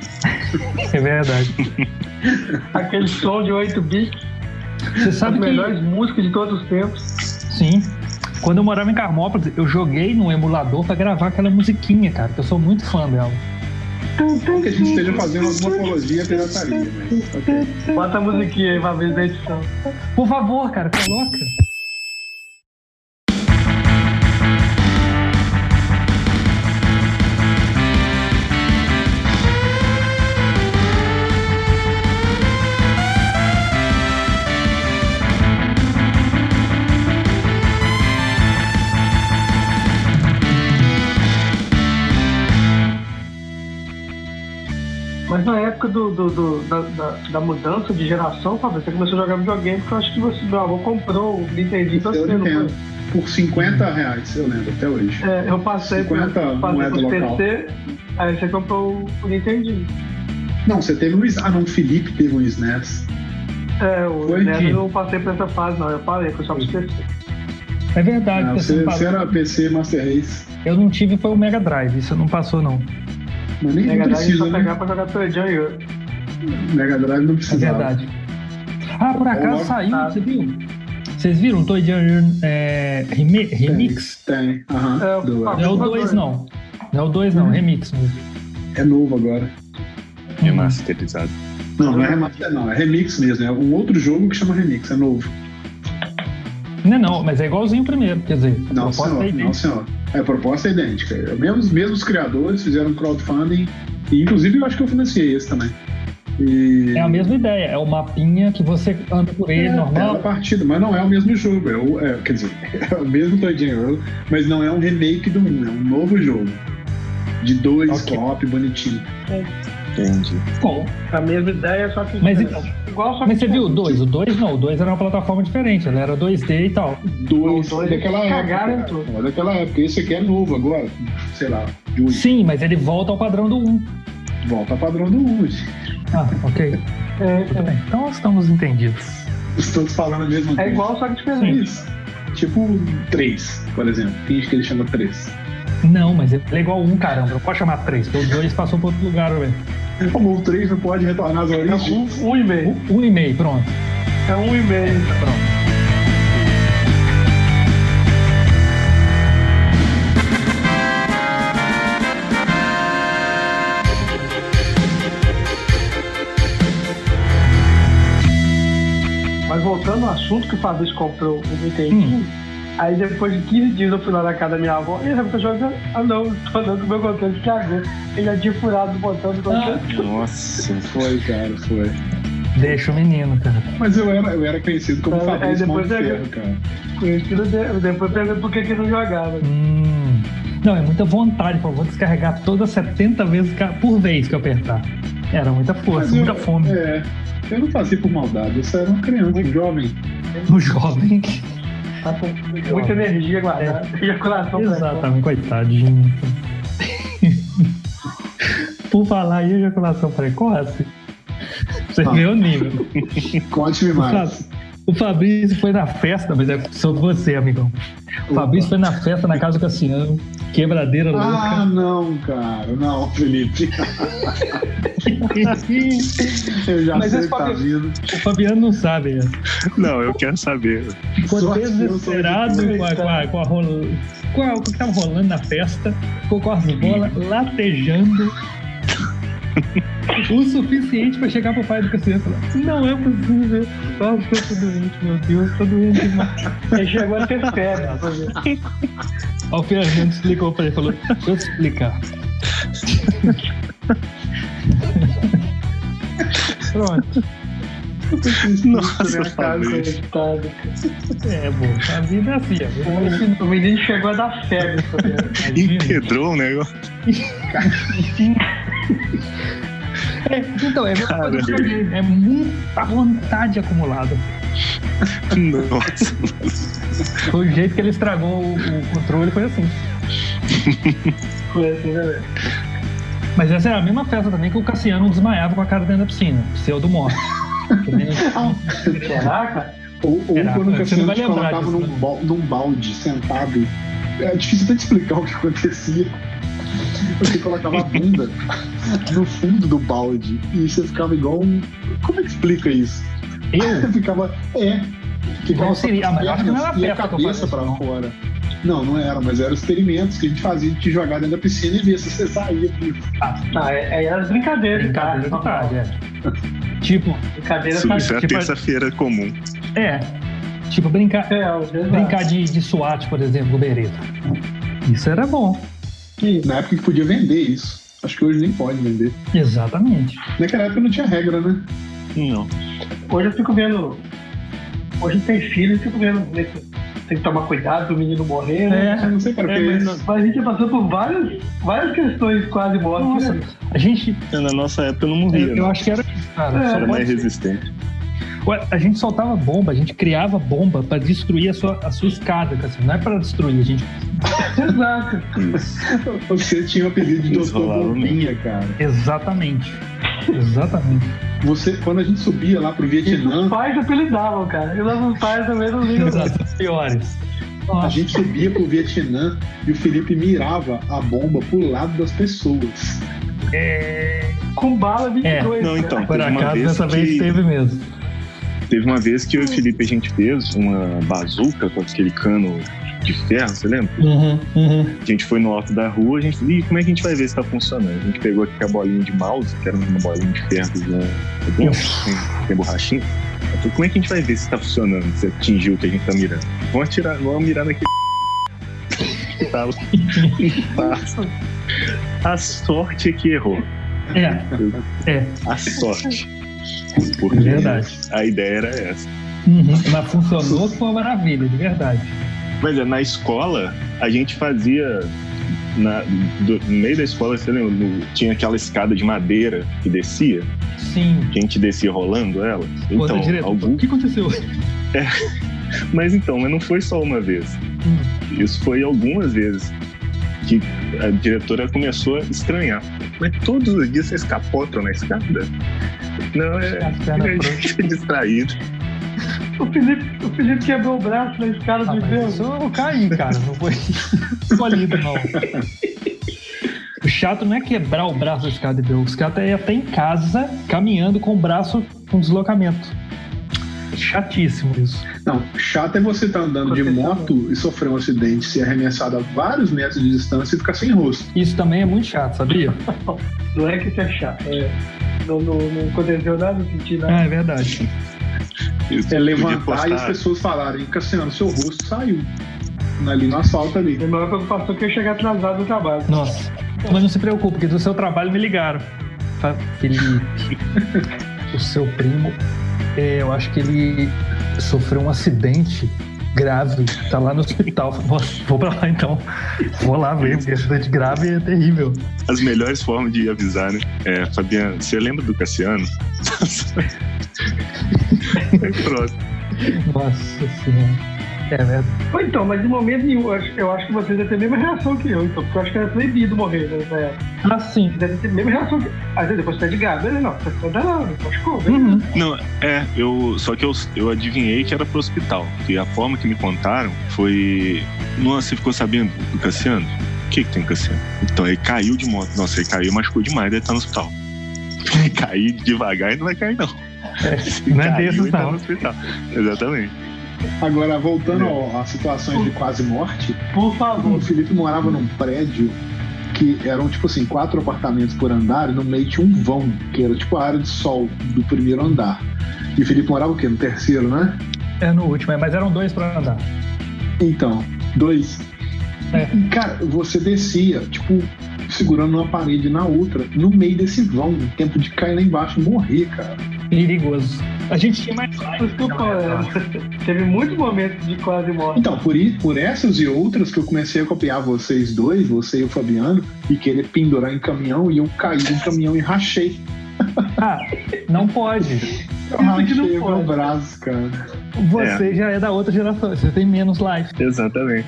É verdade. Aquele som de 8 bits, Você as sabe que. melhores músicas de todos os tempos. Sim. Quando eu morava em Carmópolis, eu joguei no emulador pra gravar aquela musiquinha, cara, que eu sou muito fã dela. Não que a gente esteja fazendo alguma apologia à pirataria, mas ok. Bota a musiquinha aí pra ver da edição. Por favor, cara, coloca. Época do, do- do- da, da- da mudança de geração, Fábio, você começou a jogar videogame, porque eu acho que você, meu avô comprou o Nintendo pra Eu você, não foi? Por 50 reais, eu lembro, até hoje. É, eu passei por, 50 passei moeda por local. PC, aí você comprou o Nintendo. Não, você teve um. Ah, não, o Felipe teve um SNES. É, o Foi, NES Gui? eu não passei por essa fase, não. Eu parei, foi só pro PC. É verdade. Ah, você você, não você falou. era PC Master Race. Eu não tive, foi o Mega Drive. Isso não passou, não. Mas nem Mega Drive precisa, só né? pegar pra jogar Toy Earth. Mega Drive não É precisava. verdade. Ah, por acaso Logo- saiu, tá. você viu? Vocês viram Toy Jam é, remi- Remix? Tem, aham. É, do- Fábio. Não é o 2, não. Não é o 2, não. Remix mesmo. é novo agora. Remasterizado. Não, não é remaster, não. É remix mesmo. É um outro jogo que chama remix, é novo. Não, não, mas é igualzinho o primeiro. Quer dizer, Não, é senhor. Não, senhor. É, a proposta é idêntica. É, Mesmo, os mesmos criadores fizeram crowdfunding. E, inclusive, eu acho que eu financiei esse também. E... É a mesma ideia, é o mapinha que você anda por ele, É, normal. partida, mas não é o mesmo jogo. É o, é, quer dizer, é o mesmo Toy mas não é um remake do 1, é um novo jogo. De dois, Ok. co-op, bonitinho. Entendi. Bom, A mesma ideia, só que. Mas então- Igual só que. mas você viu o 2? O 2 não, o 2 era uma plataforma diferente, ele era 2D e tal. Dois, Os dois daquela cagaram época. tudo. cara. É daquela época. Esse aqui é novo agora. Sei lá. Sim, mas ele volta ao padrão do 1. Volta padrão do 1. Ah, ok. É, Tudo bem. Então estamos entendidos. Estamos falando a mesma é coisa. igual, só que diferente. Isso. Tipo 3, por exemplo. Finge que ele chama 3. Não, mas ele é igual um, caramba. Não pode chamar 3, porque o 2 passou para outro lugar, velho. Como o 3 não pode retornar às É origens. um, um e meio. Um, um e meio, pronto. É um e meio. Pronto. Mas voltando ao assunto que o Fabrício comprou o Nintendo, Hum. Aí depois de 15 dias eu fui lá na casa da minha avó. E ele tá jogando? Ah não, tô andando com o meu controle que cagou. Ele já tinha furado o botão do controle. Ah, nossa. Foi, cara, foi. Deixa o menino, cara. Mas eu era, eu era conhecido como é, Fabrício Mão de Ferro, cara. Conhecido de, depois perguntou por que, que não jogava. Hum. Não, é muita vontade, pô. Vou descarregar todas 70 vezes por vez que eu apertar. Era muita força, Mas muita eu, fome. É, eu não fazia por maldade, eu só era uma criança, um jovem. Um jovem. Tá com muita energia guardada. É. Ejaculação Exatamente, coitadinho. por falar em ejaculação precoce, você ah. vê o nível. Conte-me mais. O Fabrício foi na festa, mas é sobre você, amigão. O Fabrício foi na festa na casa do Cassiano, quebradeira ah, louca. Ah, não, cara, não, Felipe. eu já mas sei que tá vindo. O Fabiano não sabe. Né? Não, eu quero saber. Ficou desesperado com a, com a, com a, com a, o que tava rolando na festa, ficou com as bolas latejando o suficiente pra chegar pro pai do Cassiano e falar: Não é possível. Eu que eu tô doente, meu Deus, tô doente demais. Ele chegou a ter febre. Aí o Fernando explicou pra ele: falou, Deixa eu explicar. Pronto. Nossa, Fabrício. É, bom, a vida é assim. O menino chegou a dar febre. Empedrou o negócio. É, então, é, é muita vontade acumulada. Nossa. o jeito que ele estragou o, o controle foi assim. foi assim, né, Mas essa é a mesma festa também que o Cassiano desmaiava com a cara dentro da piscina, pseudo morte. Caraca! Ou, ou Caraca, quando o Cassiano te colocava num, num balde sentado. É difícil até explicar o que acontecia. Você colocava a bunda no fundo do balde e você ficava igual um. Como é que explica isso? Eu? Você ficava. É. Ficava seria, mas acho que não era e a cabeça pra fora. Não, não era, mas eram experimentos que a gente fazia de te jogar dentro da piscina e ver se você saía. Ah, tá, é, é as brincadeiras, brincadeiras tá? tarde, é. Tipo, brincadeira Isso, isso é tipo, terça-feira comum. É. Tipo, brincar, é, brincar de, de SWAT, por exemplo, bereta. Isso era bom. Que na época que podia vender isso. Acho que hoje nem pode vender. Exatamente. Naquela época não tinha regra, né? Não. Hoje eu fico vendo. Hoje tem filho e fico vendo. Tem que tomar cuidado do menino morrer, né? É, não sei para é, mas, mas, a gente passou por várias, várias questões quase mortas. Nossa, né? a gente. Na nossa época não morria. Eu, eu né? acho que era. Cara, é, era mais resistente. A gente soltava bomba, a gente criava bomba para destruir a sua, a sua escada, assim, não é para destruir, a gente. Exato. Você tinha o apelido de Doutor Bombinha, cara. Exatamente. Exatamente. Você, quando a gente subia lá pro Vietnã. Os pais apelidavam, cara. E os pais também não ligam. Piores. Nossa. A gente subia pro Vietnã e o Felipe mirava a bomba pro lado das pessoas. É... Com bala 22. É. Não, então, Por acaso, dessa que... vez teve mesmo. Teve uma vez que eu e o Felipe a gente fez uma bazuca com aquele cano de ferro, você lembra? Uhum, uhum. A gente foi no alto da rua, a gente falou, como é que a gente vai ver se tá funcionando? A gente pegou aqui a bolinha de mouse, que era uma bolinha de ferro com, tem borrachinha. Falei, como é que a gente vai ver se tá funcionando, se atingiu o que a gente tá mirando? Vamos atirar, vamos mirar naquele que tava. a sorte é que errou. É. é. A sorte. Porque verdade. A ideia era essa. Uhum. Mas funcionou, foi uma maravilha, de verdade. Mas é, na escola, a gente fazia. Na, do, no meio da escola, você lembra? No, tinha aquela escada de madeira que descia. Sim. Que a gente descia rolando ela. Então, direto, algum... o que aconteceu? É, mas então, mas não foi só uma vez. Hum. Isso foi algumas vezes que a diretora começou a estranhar. Mas todos os dias vocês capotam na escada? Não, é, é distraído. O Felipe, o Felipe quebrou o braço na escada ah, do Deus. Eu caí, cara. Não foi escolhido, não. O chato não é quebrar o braço da escada de Deus. O chato é até em casa, caminhando com o braço com deslocamento. Chatíssimo isso. Não, chato é você estar tá andando de moto e sofrer um acidente, ser arremessado a vários metros de distância e ficar sem rosto. Isso também é muito chato, sabia? não é que isso é chato. É, não, não, não aconteceu nada, não senti nada. Ah, é verdade. é levantar e as pessoas falarem, Cassiano, seu rosto saiu. ali no asfalto ali. A maior preocupação que eu chegar atrasado no trabalho. Nossa. Mas não se preocupe, porque do seu trabalho me ligaram. Felipe, o seu primo, é, eu acho que ele sofreu um acidente grave, tá lá no hospital. Nossa, vou pra lá então. Vou lá ver, porque acidente grave é terrível. As melhores formas de avisar, né? É, Fabiano, você lembra do Cassiano? é próximo. Nossa senhora. É verdade. Então, mas em momento nenhum, eu acho, eu acho que vocês devem ter a mesma reação que eu, então, porque eu acho que era proibido morrer, né? Ah, sim. Deve ter a mesma reação que. Às vezes depois você tá de gado, não, você tá danado, machucou, uhum. Não, é, eu. Só que eu, eu adivinhei que era pro hospital. E a forma que me contaram foi. Nossa, você ficou sabendo do Cassiano? O que, que tem Cassiano? Então ele caiu de moto. Nossa, ele caiu, machucou demais, deve estar no hospital. cair devagar e não vai cair, não. É, não é desses, tá não. no hospital. Exatamente. Agora, voltando às situações de quase morte, por favor, o Felipe morava num prédio que eram, tipo assim, quatro apartamentos por andar e no meio tinha um vão, que era tipo a área de sol do primeiro andar. E o Felipe morava o quê? No terceiro, né? É, no último, é, mas eram dois para andar. Então, dois. É. Cara, você descia, tipo, segurando uma parede na outra, no meio desse vão, tempo de cair lá embaixo e morrer, cara. Perigoso. A gente tinha mais Teve muitos momentos de quase morte. Então, por, por essas e outras que eu comecei a copiar vocês dois, você e o Fabiano, e querer pendurar em caminhão, e eu caí em caminhão e rachei. Ah, não pode. Eu rachei não pode. meu braço, cara. Você é. já é da outra geração, você tem menos life. Exatamente.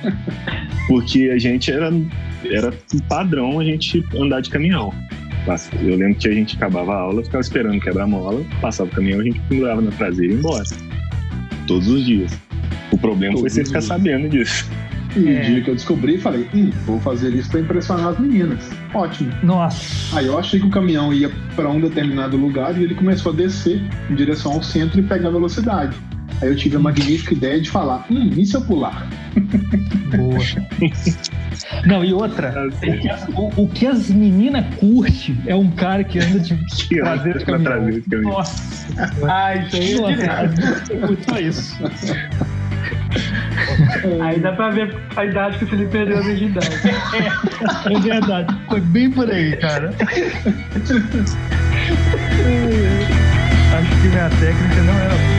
Porque a gente era, era padrão a gente andar de caminhão. Eu lembro que a gente acabava a aula, ficava esperando quebrar mola, passava o caminhão, a gente pendurava na traseira e ia embora. Todos os dias. O problema Todos foi você ficar sabendo disso. E é. o dia que eu descobri, falei, hum, vou fazer isso para impressionar as meninas. Ótimo. Nossa. Aí eu achei que o caminhão ia para um determinado lugar e ele começou a descer em direção ao centro e pegar velocidade. Aí eu tive a magnífica ideia de falar, hum, e se eu pular? Boa. Não, e outra, o que, as, o, o que as meninas curte é um cara que anda de traseiro de caminhão. Nossa. Ah, isso aí é Muito só isso. Aí dá pra ver a idade que o Felipe perdeu a virgindade. É, é verdade. Foi bem por aí, cara. Acho que minha técnica não era boa.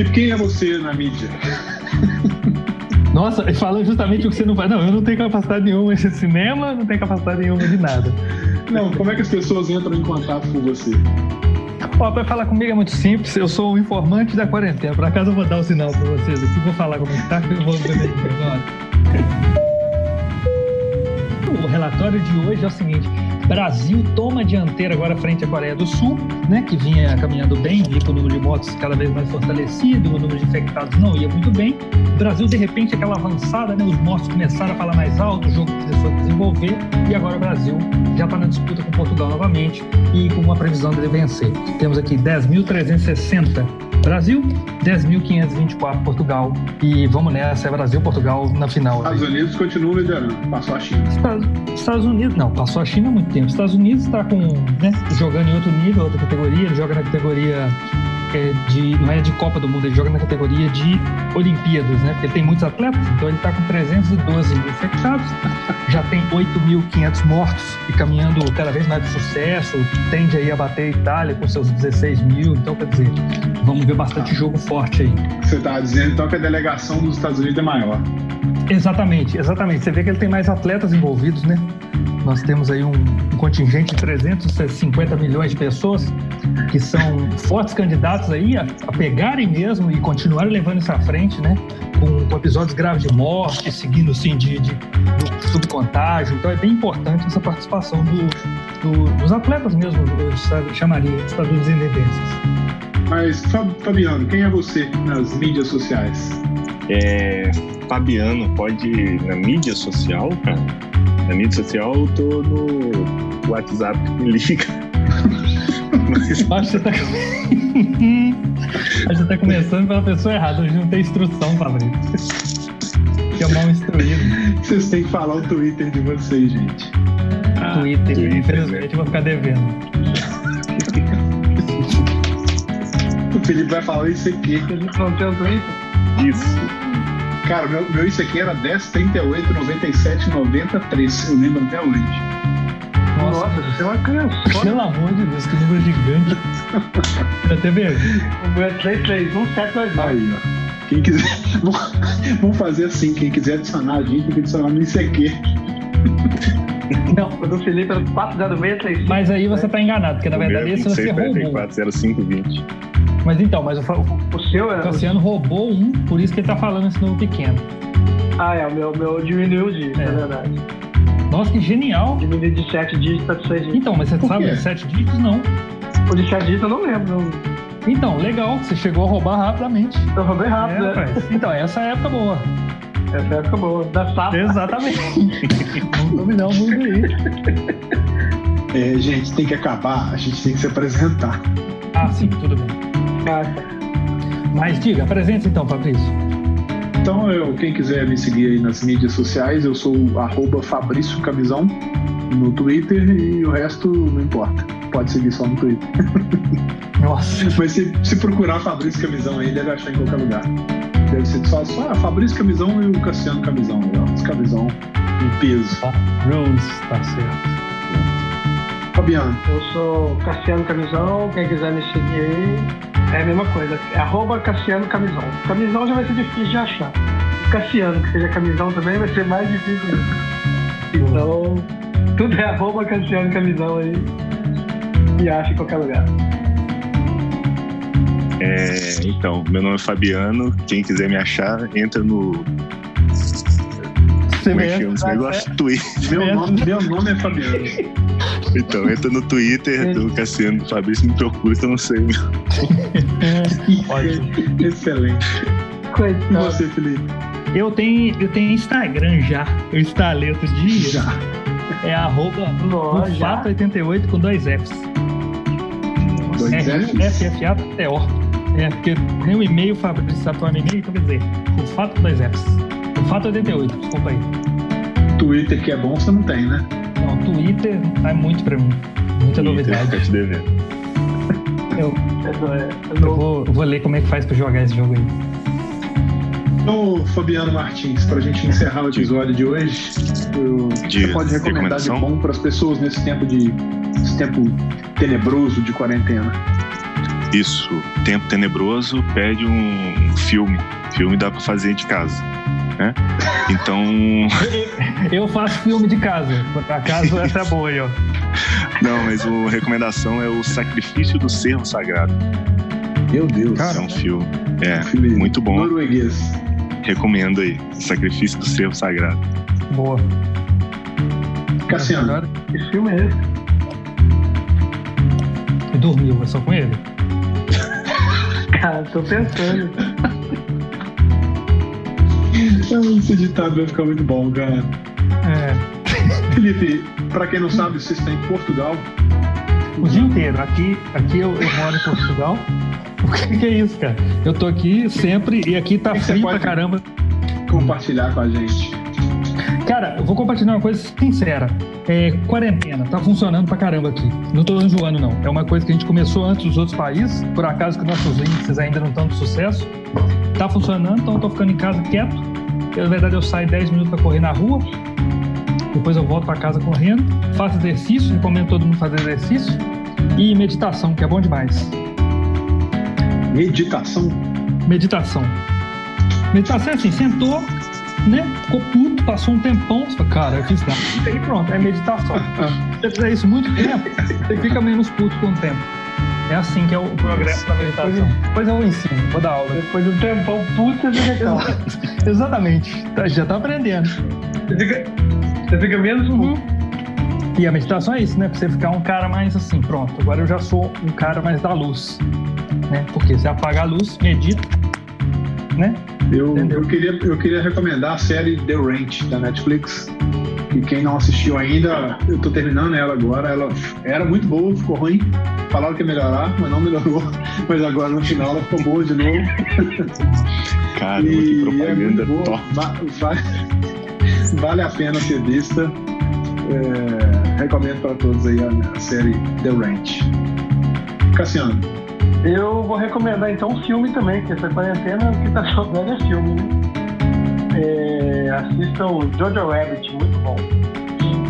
Felipe, quem é você na mídia? Nossa, falando justamente o que você não faz. Não, eu não tenho capacidade nenhuma de cinema, não tenho capacidade nenhuma de nada. Não, como é que as pessoas entram em contato com você? Ó, pra falar comigo é muito simples, eu sou o informante da quarentena. Por acaso eu vou dar o sinal pra vocês aqui, vou falar como é que tá, eu vou beber agora. O relatório de hoje é o seguinte: Brasil toma a dianteira agora frente à Coreia do Sul, né, que vinha caminhando bem, com o número de mortos cada vez mais fortalecido, o número de infectados não ia muito bem. O Brasil, de repente, aquela avançada, né, os mortos começaram a falar mais alto, o jogo começou a desenvolver, e agora o Brasil já está na disputa com Portugal novamente e com uma previsão de vencer. Temos aqui 10.360 Brasil, 10.524 Portugal. E vamos nessa, é Brasil, Portugal na final. Estados Unidos continua liderando, passou a China. Estados, Estados Unidos, não, passou a China há muito tempo. Estados Unidos está com, né, jogando em outro nível, outra categoria, ele joga na categoria é, de, não é de Copa do Mundo, ele joga na categoria de Olimpíadas, né? Porque ele tem muitos atletas, então ele está com 312 infectados, já tem 8.500 mortos e caminhando cada vez mais de sucesso, tende aí a bater a Itália com seus 16 mil, então quer dizer, vamos ver bastante jogo forte aí. Você está dizendo então que a delegação dos Estados Unidos é maior? Exatamente, exatamente. Você vê que ele tem mais atletas envolvidos, né? Nós temos aí um, um, contingente de 350 milhões de pessoas que são fortes candidatos aí a, a pegarem mesmo e continuarem levando isso à frente, né? Com, com episódios graves de morte, seguindo assim de, de, de subcontágio. Então é bem importante essa participação do, do, dos atletas mesmo, eu chamaria, independentes. Mas, Fabiano, quem é você nas mídias sociais? É, Fabiano, pode ir na mídia social, cara? Na mídia social eu tô no WhatsApp que me liga. Mas... Acho que você tá. A gente tá começando pela pessoa errada, a gente não tem instrução, Fabrício. Que é mal instruído. Vocês têm que falar o Twitter de vocês, gente. Ah, Twitter, Twitter, infelizmente, eu vou ficar devendo. o Felipe vai falar isso aqui. A gente não tem o Twitter? Isso. Cara, meu, meu isso aqui era 10, 38, 97, 93. Eu lembro até hoje. Nossa, Nossa você é uma criança. Pelo amor de Deus, que número gigante. até mesmo. O meu é 33179. Aí, ó. Quem quiser. Vamos fazer assim: quem quiser adicionar a gente, tem que adicionar no ICQ. Não, o do Felipe era 40635. Mas aí você tá enganado, porque na verdade esse você roubou. 40520. Mas então, mas o, o, o seu é. O Cassiano roubou um, por isso que ele tá falando esse número pequeno. Ah, é, o meu, meu diminuiu o dígito, é. é verdade. Nossa, que genial! Diminuiu de 7 dígitos para 6 dígitos. Então, mas você sabe de 7 dígitos não. O de 7 dígitos eu não lembro. Então, legal, você chegou a roubar rapidamente. Eu roubei rápido, é, né? Então, essa é a época boa. Essa é a época boa, da safra. Exatamente. Vamos dominar o mundo aí. É, gente, tem que acabar, a gente tem que se apresentar. Ah, sim, tudo bem. Ah, Mas diga, apresente então, Fabrício. Então, eu, quem quiser me seguir aí nas mídias sociais, eu sou arroba Fabrício Camisão no Twitter e o resto não importa. Pode seguir só no Twitter. Nossa. Mas se, se procurar Fabrício Camisão aí, deve achar em qualquer lugar. Deve ser só, só ah, Fabrício Camisão e o Cassiano Camisão. Os Camisão em peso. Ah, Rose, tá certo. Fabiano. Eu sou Cassiano Camisão, quem quiser me seguir aí, é a mesma coisa. É arroba Cassiano Camisão. Camisão já vai ser difícil de achar. Cassiano, que seja camisão também, vai ser mais difícil. Então, tudo é arroba Cassiano Camisão aí. E acha em qualquer lugar. É, então, meu nome é Fabiano. Quem quiser me achar, entra no. Como é que chama esse negócio? Twitter. Meu nome, meu nome é Fabiano. Então, entra no Twitter do Cassiano Fabrício me procura que eu não sei. Ótimo. Excelente. Coitado. E você, Felipe? Eu tenho, eu tenho Instagram já. Eu instalei outro dia. Já. É arroba 88 com dois Fs. Dois é, Fs? FFA-T-O. É, porque tem um e-mail, Fabrício Saturno e-mail, então quer dizer, o fato dois Fs. O fato 88, desculpa aí. Twitter que é bom, você não tem, né? Não, Twitter é muito pra mim. Muita Twitter, novidade. Tá te devendo. Eu, eu, vou, eu vou ler como é que faz pra jogar esse jogo aí. Então, Fabiano Martins, para a gente encerrar o episódio de hoje, eu, de você pode recomendar de bom para as pessoas nesse tempo de esse tempo tenebroso de quarentena? Isso, tempo tenebroso pede um filme. Filme dá para fazer de casa. Né? Então. Eu faço filme de casa. Por acaso essa é boa aí, ó. Não, mas a recomendação é o Sacrifício do Cervo Sagrado. Meu Deus. Cara, é um filme. É, filme muito bom. Norueguês. Recomendo aí. Sacrifício do Cervo Sagrado. Boa. Cassiano. Que filme é esse? Dormiu, é só com ele? Cara, tô pensando. Esse ditado vai ficar muito bom, cara. É. Felipe, pra quem não sabe, você está em Portugal. O dia inteiro. Aqui, aqui eu, eu moro em Portugal. O que, que, é isso, cara? Eu tô aqui sempre e aqui tá frio pra caramba. Compartilhar com a gente. Cara, eu vou compartilhar uma coisa sincera. É, quarentena, tá funcionando pra caramba aqui. Não tô enjoando, não. É uma coisa que a gente começou antes dos outros países, por acaso que nossos índices ainda não estão de sucesso. Tá funcionando, então eu tô ficando em casa quieto. Eu, na verdade, eu saio 10 minutos pra correr na rua. Depois eu volto pra casa correndo. Faço exercício, recomendo todo mundo fazer exercício. E meditação, que é bom demais. Meditação? Meditação. Meditação é assim, sentou, né? Ficou puto, passou um tempão, cara, eu fiz nada. E aí pronto, é meditação. Se você fizer isso muito tempo, você fica menos puto com o tempo. É assim que é o progresso da meditação. Depois eu ensino, vou dar aula. Depois de um tempão você fica calmo. Exatamente. Tá, já tá aprendendo. Você fica, você fica menos uhum. E a meditação é isso, né? Pra você ficar um cara mais assim, pronto, agora eu já sou um cara mais da luz. Né? Porque você apaga a luz, medita, né? Eu, eu, queria, eu queria recomendar a série The Ranch da Netflix. E quem não assistiu ainda, eu tô terminando ela agora. Ela era muito boa, ficou ruim. Falaram que ia melhorar, mas não melhorou. Mas agora no final ela ficou boa de novo. Cara, que propaganda é top. Vale, vale a pena ser vista. É, recomendo para todos aí a, a série The Ranch. Cassiano. Eu vou recomendar então um filme também, que essa quarentena o que tá jogando é filme, né? É, assistam Jojo Rabbit, muito bom.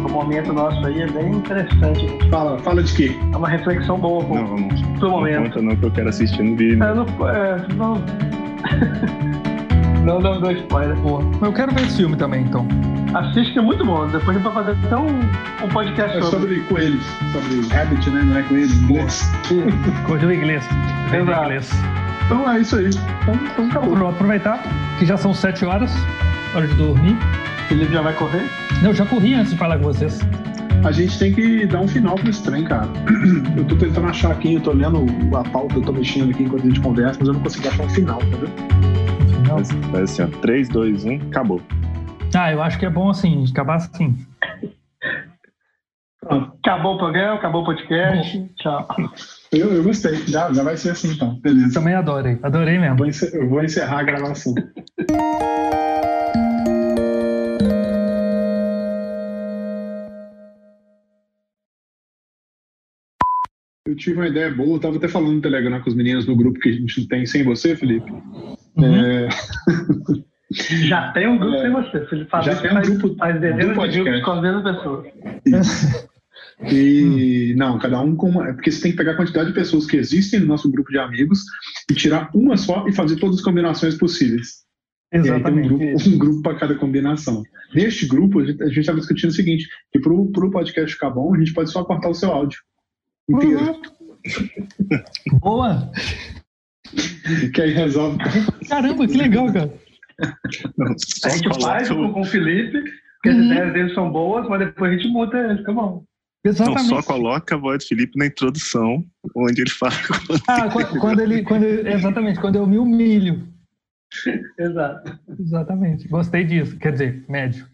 O momento nosso aí é bem interessante. Fala, fala de quê? É uma reflexão boa pô, não, não, pro momento. Não conta não que eu quero assistir no vídeo. É, não, é, não... não, não dou spoiler, pô. Eu quero ver esse filme também, então. Assiste que é muito bom. Depois a gente vai fazer até um, um podcast é sobre. sobre coelhos. Sobre rabbit, né? Não é coelho, inglês. Coelho inglês. Exato. inglês. Então é isso aí. Então, então acabou. Vou aproveitar que já são sete horas, hora de dormir. Felipe já vai correr? Não, já corri antes de falar com vocês. A gente tem que dar um final pro esse trem, cara. Eu tô tentando achar aqui, eu tô lendo a pauta, eu tô mexendo aqui enquanto a gente conversa, mas eu não consegui achar um final, entendeu? Final? Vai assim, ó, 3, 2, 1, acabou. Ah, eu acho que é bom assim, acabar assim. Acabou o programa, acabou o podcast. Bom. Tchau. Eu, eu gostei, já, já vai ser assim então. Beleza. Também adorei, adorei mesmo. Vou encerrar, eu vou encerrar a gravação. Eu tive uma ideia boa, eu tava até falando no Telegram com os meninos do grupo que a gente tem sem você, Felipe. Uhum. É... Já tem um grupo é, sem você. Felipe já tem um grupo, faz dezenas de grupos com as mesmas pessoas. Isso. E não, cada um com uma. É porque você tem que pegar a quantidade de pessoas que existem no nosso grupo de amigos e tirar uma só e fazer todas as combinações possíveis. Exatamente. um grupo, um grupo para cada combinação. Neste grupo, a gente estava discutindo o seguinte: que para o podcast ficar bom, a gente pode só cortar o seu áudio inteiro. Uhum. Boa! que aí resolve. Caramba, que legal, cara. Não, a gente faz com, com o Felipe, porque uhum. as ideias dele são boas, mas depois a gente muda ele, fica bom. Exatamente. Não, só coloca a voz do Felipe na introdução, onde ele fala. Ah, quando ele, quando, exatamente, quando eu me humilho. Exato. Exatamente. Gostei disso. Quer dizer, médio.